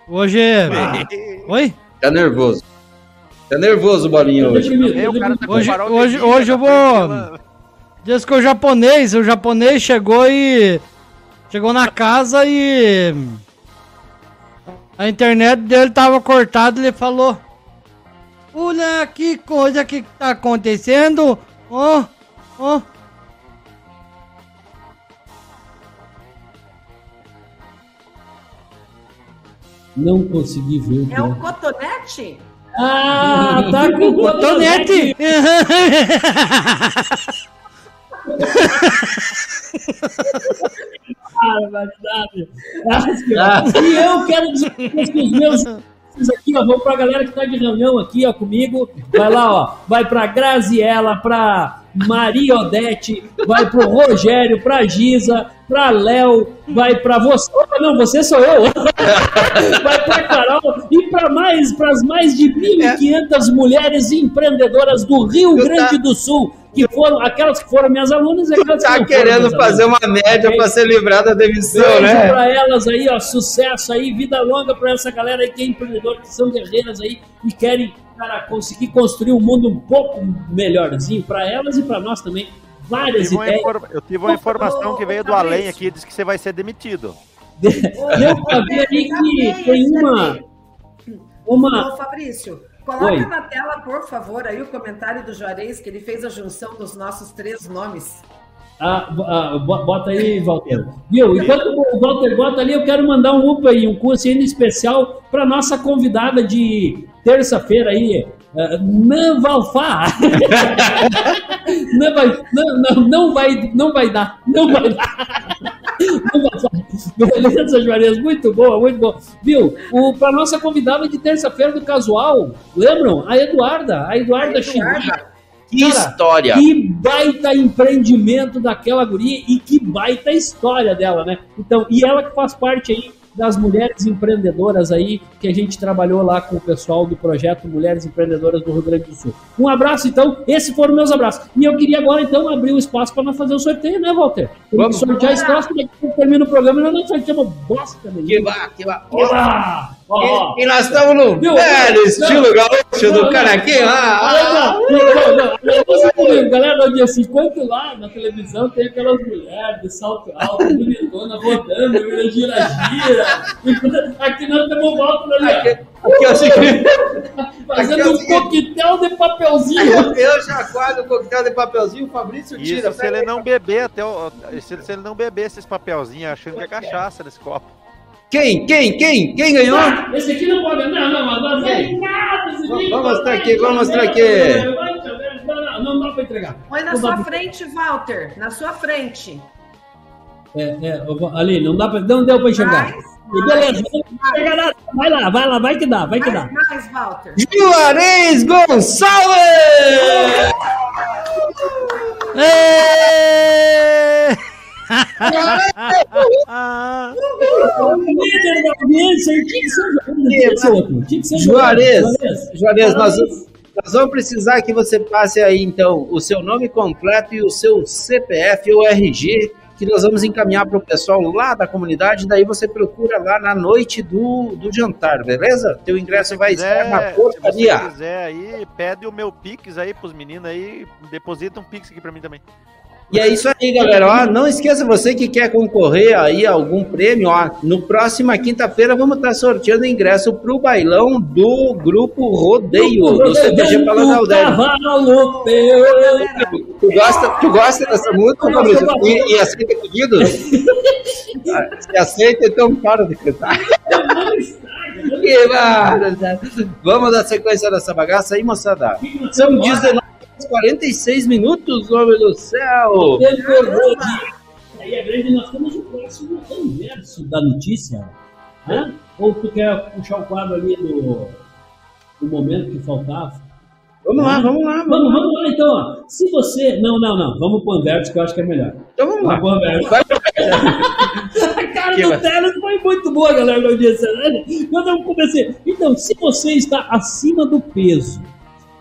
Hoje é. Oi? Tá nervoso. Tá nervoso o bolinho hoje. Tá Hoje, hoje, hoje eu vou. frente, Diz que o japonês, o japonês chegou e. Chegou na casa e. A internet dele tava cortada e ele falou: Olha que coisa que tá acontecendo. Ó, ó. Não consegui ver. É um cotonete? Ah, tá com o Cotonete! Barbaridade. Ah, E eu quero dizer que os meus aqui, ó, vão pra galera que tá de reunião aqui, ó, comigo. Vai lá, ó. Vai pra Graziella, pra Maria Odete, vai pro Rogério, pra Giza, pra Léo, vai pra você. Opa, não, você sou eu. vai pra Carol e pra mais, pras mais de 1.500 mulheres empreendedoras do Rio Grande do Sul, que foram, aquelas que foram minhas alunas e aquelas que Tá não foram querendo minhas fazer alunas. uma média Ok? pra ser livrado da demissão, Beijo né? pra elas aí, ó, sucesso aí, vida longa pra essa galera aí que é empreendedora, que são guerreiras aí e querem, cara, conseguir construir um mundo um pouco melhorzinho pra elas e pra nós também. Várias Tive uma ideias. Eu tive uma informação que veio do além aqui, disse que você vai ser demitido. Deu pra ver aí que tem uma. Uma. Ô, Fabrício, coloca Oi. na tela, por favor, aí o comentário do Juarez, que ele fez a junção dos nossos três nomes. Ah, ah, bo- bota aí, Walter. Viu? Enquanto o Walter bota ali, eu quero mandar um UPA e um curso ainda especial para nossa convidada de terça-feira aí, uh, Nan Valfá. não, vai, não, não, não, vai, não vai dar. Não vai dar. Não vai dar. Beleza, Juarez? Muito boa, muito boa. Viu? O, para nossa convidada de terça-feira do casual, lembram? A Eduarda. A Eduarda Chimbinha. Que história. Que baita empreendimento daquela guria e que baita história dela, né? Então, e ela que faz parte aí das mulheres empreendedoras aí, que a gente trabalhou lá com o pessoal do projeto Mulheres Empreendedoras do Rio Grande do Sul. Um abraço, então. Esses foram meus abraços. E eu queria agora, então, abrir o espaço para nós fazer o sorteio, né, Walter? Vamos sortear esse troço, daqui a pouco termina o programa e nós não sorteamos bosta nenhuma. Que vá, que vá. Que vá. E, e nós estamos no Viu? velho Não, estilo gaúcho do não, não, não, não. Olha só comigo, Galera, no dia assim, enquanto lá na televisão tem aquelas mulheres de salto alto, bonitona, rodando, gira-gira. Aqui nós temos volta ali, Aqui, aqui é o seguinte. fazendo aqui é o um coquetel de papelzinho. Eu já quadro o coquetel de papelzinho, o Fabrício tira. Isso se ele não beber até o, se, se ele não beber esses papelzinhos achando que é cachaça nesse copo. Quem? Quem? Quem? Quem ganhou? Ah, Esse aqui não pode. Não, não, mas nós é nada. esse Vamos- mostrar aqui, vamos mostrar aqui. Não, dá pra entregar. Põe na sua pra- frente, Walter. Na sua frente. É, é, ali, não dá pra, não deu pra enxergar. Mais, beleza, nada. vai lá, vai lá, vai que dá, vai que dá. mais, mais, Walter. Juarez Gonçalves! Ê! Líder da audiência, o que o Juarez, Juarez. Nós, nós vamos precisar que você passe aí, então, o seu nome completo e o seu CPF ou RG, que nós vamos encaminhar para o pessoal lá da comunidade, daí você procura lá na noite do, do jantar, beleza? Teu ingresso vai estar na se você portaria. quiser aí, pede o meu Pix aí pros meninos aí, deposita um Pix aqui pra mim também. E é isso aí, galera. Ó, não esqueça você que quer concorrer aí a algum prêmio. Ó, no próxima quinta-feira vamos estar sorteando ingresso para o bailão do grupo Rodeio do CTG Paladar Del. Cavalo teu. Tu gosta, tu gosta dessa música, Fabrício? E, e aceita pedido? Se aceita, então para de cantar. Que. Vamos dar sequência dessa bagaça aí, moçada. São 19 horas e 46 minutos, homem do céu. Aí é grande, nós temos o próximo anverso da notícia. Hã? Ou tu quer puxar o quadro ali do, do momento que faltava? Vamos lá, vamos lá. Vamos, vamos lá então. ó. Se você. Não, não, não. Vamos pro anverso que eu acho que é melhor. Então vamos lá. Vamos A cara Que do vai- Teles foi muito boa, galera, na audiência. né? Quando eu comecei. Então, se você está acima do peso.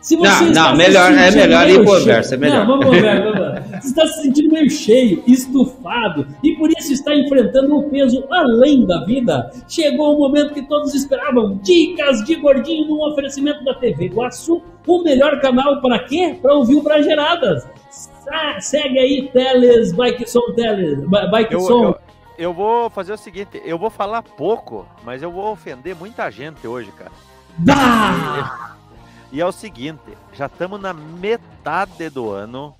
Se você Não, está não, se melhor- é sentindo melhor ir meio pro é melhor. Não, vamos pro anverso, vamos lá. Você está se sentindo meio cheio, estufado, e por isso está enfrentando o peso além da vida. Chegou o momento que todos esperavam. Dicas de gordinho no oferecimento da TV Guaçu. O melhor canal para quê? Para ouvir o Brageradas. Segue aí, Teles, Bike Som Teles, Bike Eu, Som. eu, eu vou fazer o seguinte, eu vou falar pouco, mas eu vou ofender muita gente hoje, cara. Bah! E é o seguinte, já estamos na metade do ano.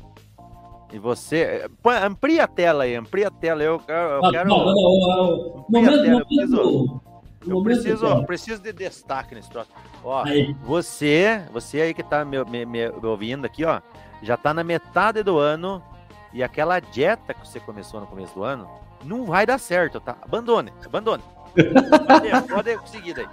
E você. Põe- Amplia a tela aí, amplia a tela. Eu, quero- eu Ah, quero. não, não, não, não, amplia a Momento, tela, eu preciso-. Eu preciso, preciso de destaque nesse troço. Ó, Aí. você, você aí que tá me, me- me- ouvindo aqui, ó, já tá na metade do ano e aquela dieta que você começou no começo do ano não vai dar certo, tá? Abandone, abandone. Pode, pode conseguir daí.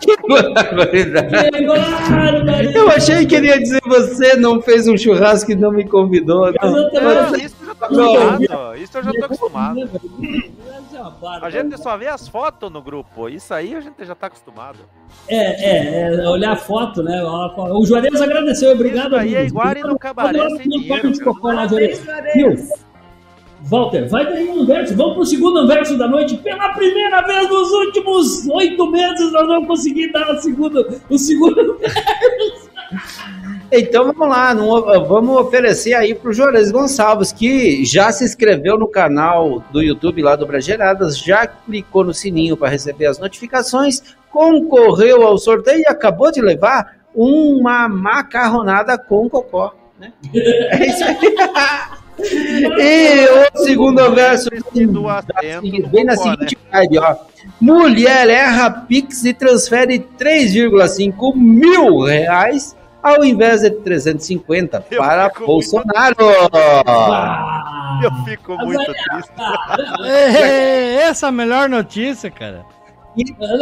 Que barbaridade. Que bárbaro! Eu achei que ele ia dizer você não fez um churrasco e não me convidou. Não. Não, isso eu já tô acostumado. Isso eu já tô acostumado. É. A gente só vê as fotos no grupo. Isso aí a gente já tá acostumado. É, é, é, olhar a foto, né? O Juarez agradeceu, obrigado. Isso aí é amigos. igual ir no cabaré sem dinheiro. Viu? Walter, vai daí um verso. Vamos pro segundo anverso da noite. Pela primeira vez nos últimos oito meses, nós vamos conseguir dar o segundo, o segundo Então vamos lá, vamos oferecer aí pro Juarez Gonçalves, que já se inscreveu no canal do YouTube lá do Brageradas, já clicou no sininho para receber as notificações, concorreu ao sorteio e acabou de levar uma macarronada com cocó. Né? É isso aí. E o segundo verso vem na do cocô, né? seguinte vibe, ó. Mulher erra Pix e transfere 3,5 mil reais ao invés de 350 Eu para Bolsonaro. Eu fico muito triste. Ê, Essa é a melhor notícia, cara.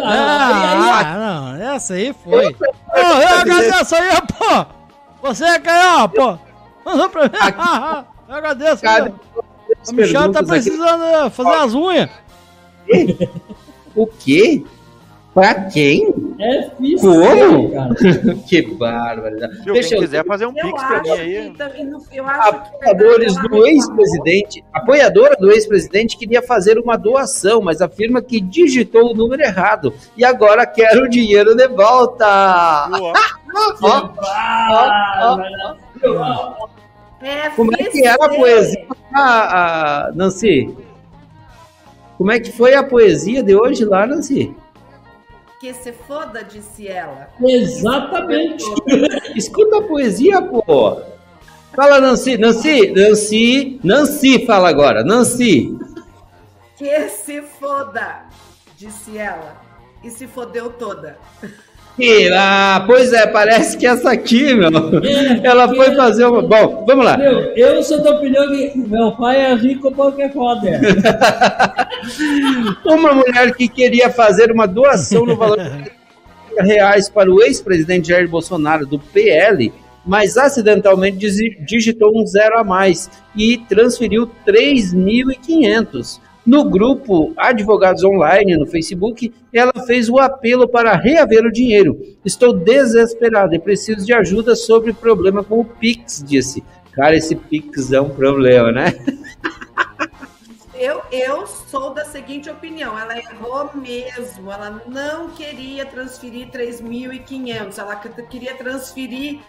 Ah, Ah, não, essa aí foi. Eu agradeço aí, pô. Você ganhou, pô. Mandou Eu agradeço. Cara. O Michel tá perguntas aqui. precisando eh, fazer as unhas. O quê? Pra quem? FC, Como? cara. que barbaridade. Se Deixa eu- quiser fazer um Eu pix pra mim aí. acho que Apoiadores do ex-presidente, apoiadora do ex-presidente queria fazer uma doação, mas afirma que digitou o número errado e agora quer o dinheiro de volta. Boa. Ó, Ah, É Como é que era a poesia, a, a- Nancy? Como é que foi a poesia de hoje lá, Nancy? Que se foda, disse ela. Exatamente. Escuta a poesia, pô. Fala, Nancy, Nancy, Nancy, Nancy, fala agora, Nancy. Que se foda, disse ela. E se fodeu toda. Que- Ah, pois é, parece que essa aqui, meu, ela foi fazer uma... Bom, vamos lá. Meu, eu sou da opinião que meu pai é rico porque foda. Uma mulher que queria fazer uma doação no valor de 30 reais para o ex-presidente Jair Bolsonaro do PL, mas acidentalmente digitou um zero a mais e transferiu 3.500. No grupo Advogados Online no Facebook, ela fez o apelo para reaver o dinheiro. Estou desesperada e preciso de ajuda sobre problema com o Pix, disse. Cara, esse Pix é um problema, né? Eu, eu sou da seguinte opinião, ela errou mesmo, ela não queria transferir 3.500, ela que- queria transferir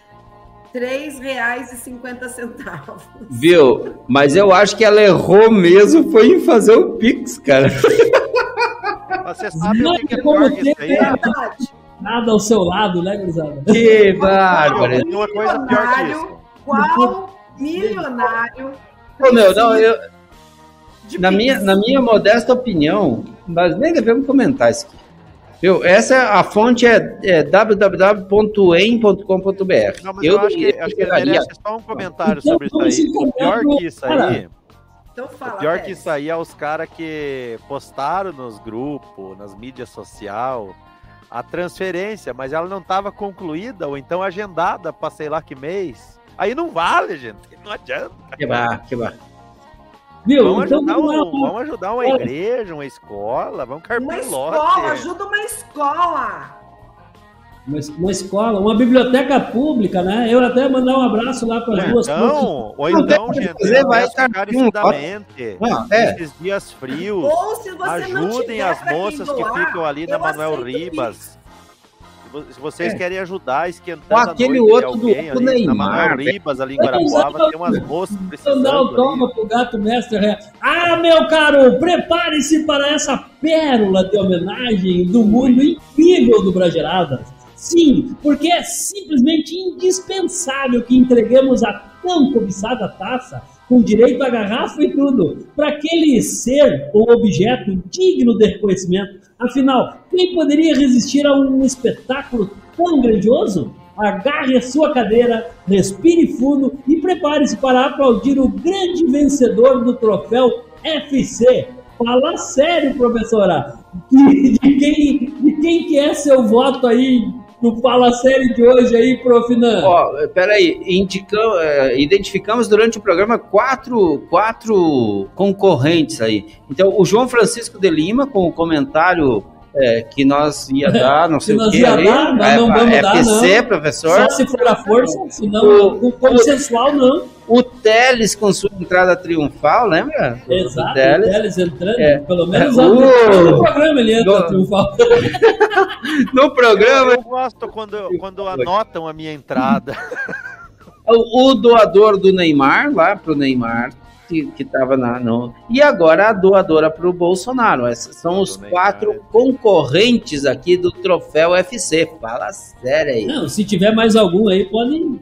R$ 3,50. Viu? Mas eu acho que ela errou mesmo foi em fazer o Pix, cara. Você sabe o Não, que que é como pior que isso aí? Nada ao seu lado, né, gurizada? Que bárbaro. Uma coisa pior que isso. Qual milionário Ô, meu, não, eu, na, minha, na minha modesta opinião, nós nem devemos comentar isso aqui. Viu? Essa é- a fonte é, é www.em.com.br. Não, mas eu, acho que, acho que ele merece só um comentário Então, sobre isso aí. se O pior que isso aí, Então fala, o pior que Pérez. isso aí é os caras que postaram nos grupos, nas mídias sociais, a transferência, mas ela não estava concluída ou então agendada para sei lá que mês. Aí não vale, gente. Não adianta. Que bar, que bar. Viu? Vamos então ajudar, vamos lá. um- vamos ajudar uma igreja, uma escola, vamos Uma carpir escola, lote. ajuda uma escola. Uma, uma escola, uma biblioteca pública, né? Eu até mandar um abraço lá para as Ou duas então, ou Não então, gente, fazer, vai um encarecidamente, Ah, é. nesses dias frios, Ou se você não ajudem tiver as moças que ficam ali na Manuel Ribas. Pix. Se vo- Se vocês É. querem ajudar esquentando Ou a aquele noite outro do alguém outro ali, na Neymar, velho. Ribas ali em Guarapuava, não- tem umas moças precisando dá o ali. toma pro gato mestre ré. Ah, meu caro, prepare-se para essa pérola de homenagem do mundo incrível do Brageradas. Sim, porque é simplesmente indispensável que entreguemos a tão cobiçada taça, com direito à garrafa e tudo, para aquele ser ou objeto digno de reconhecimento. Afinal, quem poderia resistir a um espetáculo tão grandioso? Agarre a sua cadeira, respire fundo e prepare-se para aplaudir o grande vencedor do troféu FC. Fala sério, professora. De, quem, de quem que é seu voto aí no Fala Sério de hoje aí, prof. Nan? Ó, peraí, indicam, é, identificamos durante o programa quatro, quatro concorrentes aí. Então, o João Francisco de Lima, com o comentário é, que nós ia dar, não sei Que o nós que ia ali. dar, mas é, não vamos é dar, FC, não. professor. Só se for a força, senão O- o consensual não. O Teles com sua entrada triunfal, lembra? Exato, O o Teles. Teles entrando, É. pelo menos É, o- no programa ele entra no- triunfal. No programa, Eu gosto quando, quando anotam a minha entrada. o, o doador do Neymar, lá pro Neymar, que, que tava na. No, e agora a doadora pro Bolsonaro. Esses são os Neymar. quatro concorrentes aqui do troféu UFC. Fala sério aí. Não, se tiver mais algum aí, podem.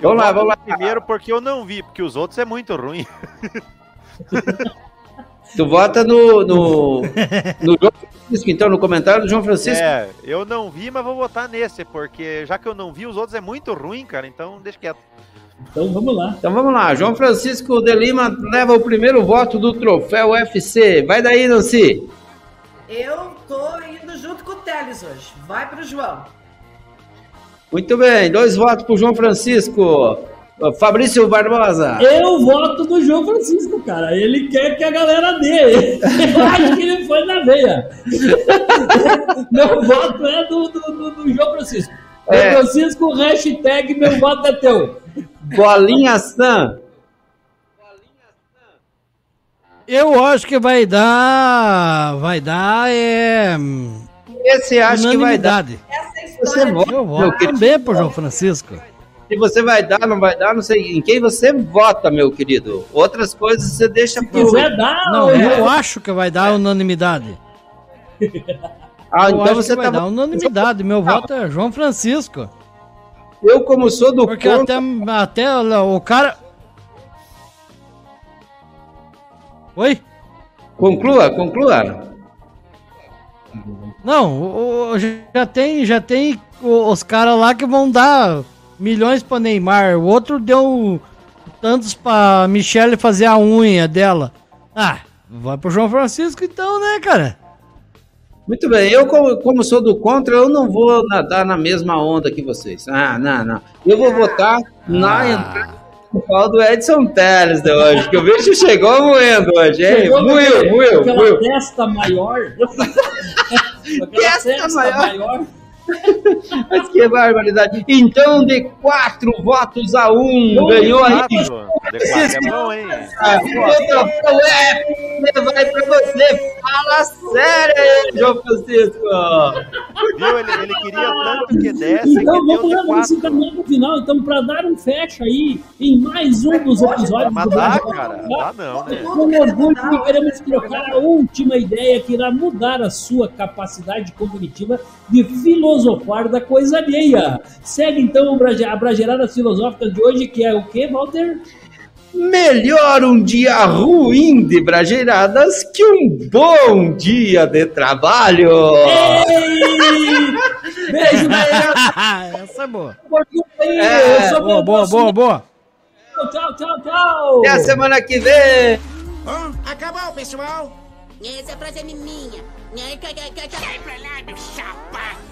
Eu Vamos lá, vamos lá. Primeiro porque eu não vi, porque os outros é muito ruim. Tu vota no, no, no João Francisco, então, no comentário do João Francisco. É, eu não vi, mas vou votar nesse, porque já que eu não vi, os outros é muito ruim, cara, então deixa quieto. Então vamos lá. Então vamos lá, João Francisco de Lima leva o primeiro voto do troféu UFC. Vai daí, Nancy. Eu tô indo junto com o Teles hoje. Vai pro João. Muito bem, dois votos pro João Francisco. Fabrício Barbosa. Eu voto no João Francisco, cara. Ele quer que a galera dê. Eu acho que ele foi na veia. meu voto é do, do, do, do João Francisco. É. Francisco, hashtag meu voto é teu. Bolinha Sam. Eu acho que vai dar. Vai dar. É. Esse acho que vai dar. unanimidade. Você vota, Eu meu voto querido. também pro João Francisco. Se você vai dar, não vai dar, não sei. Em quem você vota, meu querido. Outras coisas você deixa pro. quiser dar, Não, ou- eu acho que vai dar unanimidade. Ah, eu então você dar unanimidade. Meu voto é João Francisco. Eu, como sou do Porque contra, até, até o cara. Oi? conclua, conclua. Não, o- o- já tem, já tem os caras lá que vão dar milhões pra Neymar. O outro deu tantos pra Michelle fazer a unha dela. Ah, vai pro João Francisco então, né, cara? Muito bem, eu como, como sou do contra, eu não vou nadar na mesma onda que vocês. Ah, não, não. Eu vou votar na entrada do do Edson Teles de hoje, que o bicho chegou moendo hoje, hein? Moeu, moeu, aquela testa maior. Aquela Testa testa maior. maior. Mas que barbaridade. Então, de quatro votos a um, Não, ganhou aí. De quatro é bom, hein? Ah, O troféu é, vai pra você. Fala sério aí, João Francisco. Viu? Ele, ele queria tanto que desse Então que deu vamos de lá, vamos se quatro. encaminhar pro final. Então, para dar um fecha aí em mais um dos episódios Mas do dá, cara. Dá não, né? Com orgulho, queremos trocar a última ideia que irá mudar a sua capacidade cognitiva de filosofar da coisa alheia. Segue então o Brage- a Bragerada Filosófica de hoje, que é o que, Walter? Melhor um dia ruim de brageiradas que um bom dia de trabalho. Ei! Beijo, galera! Essa é boa. É, Boa, boa, boa, boa. Tchau, tchau, tchau! Até a semana que vem. Acabou, pessoal! Essa frase é minha. Cai. Sai pra lá, meu chapa!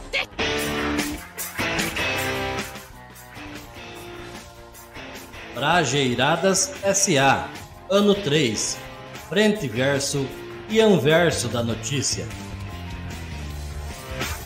Brajeiradas SA. Ano 3. Frente verso e anverso da notícia.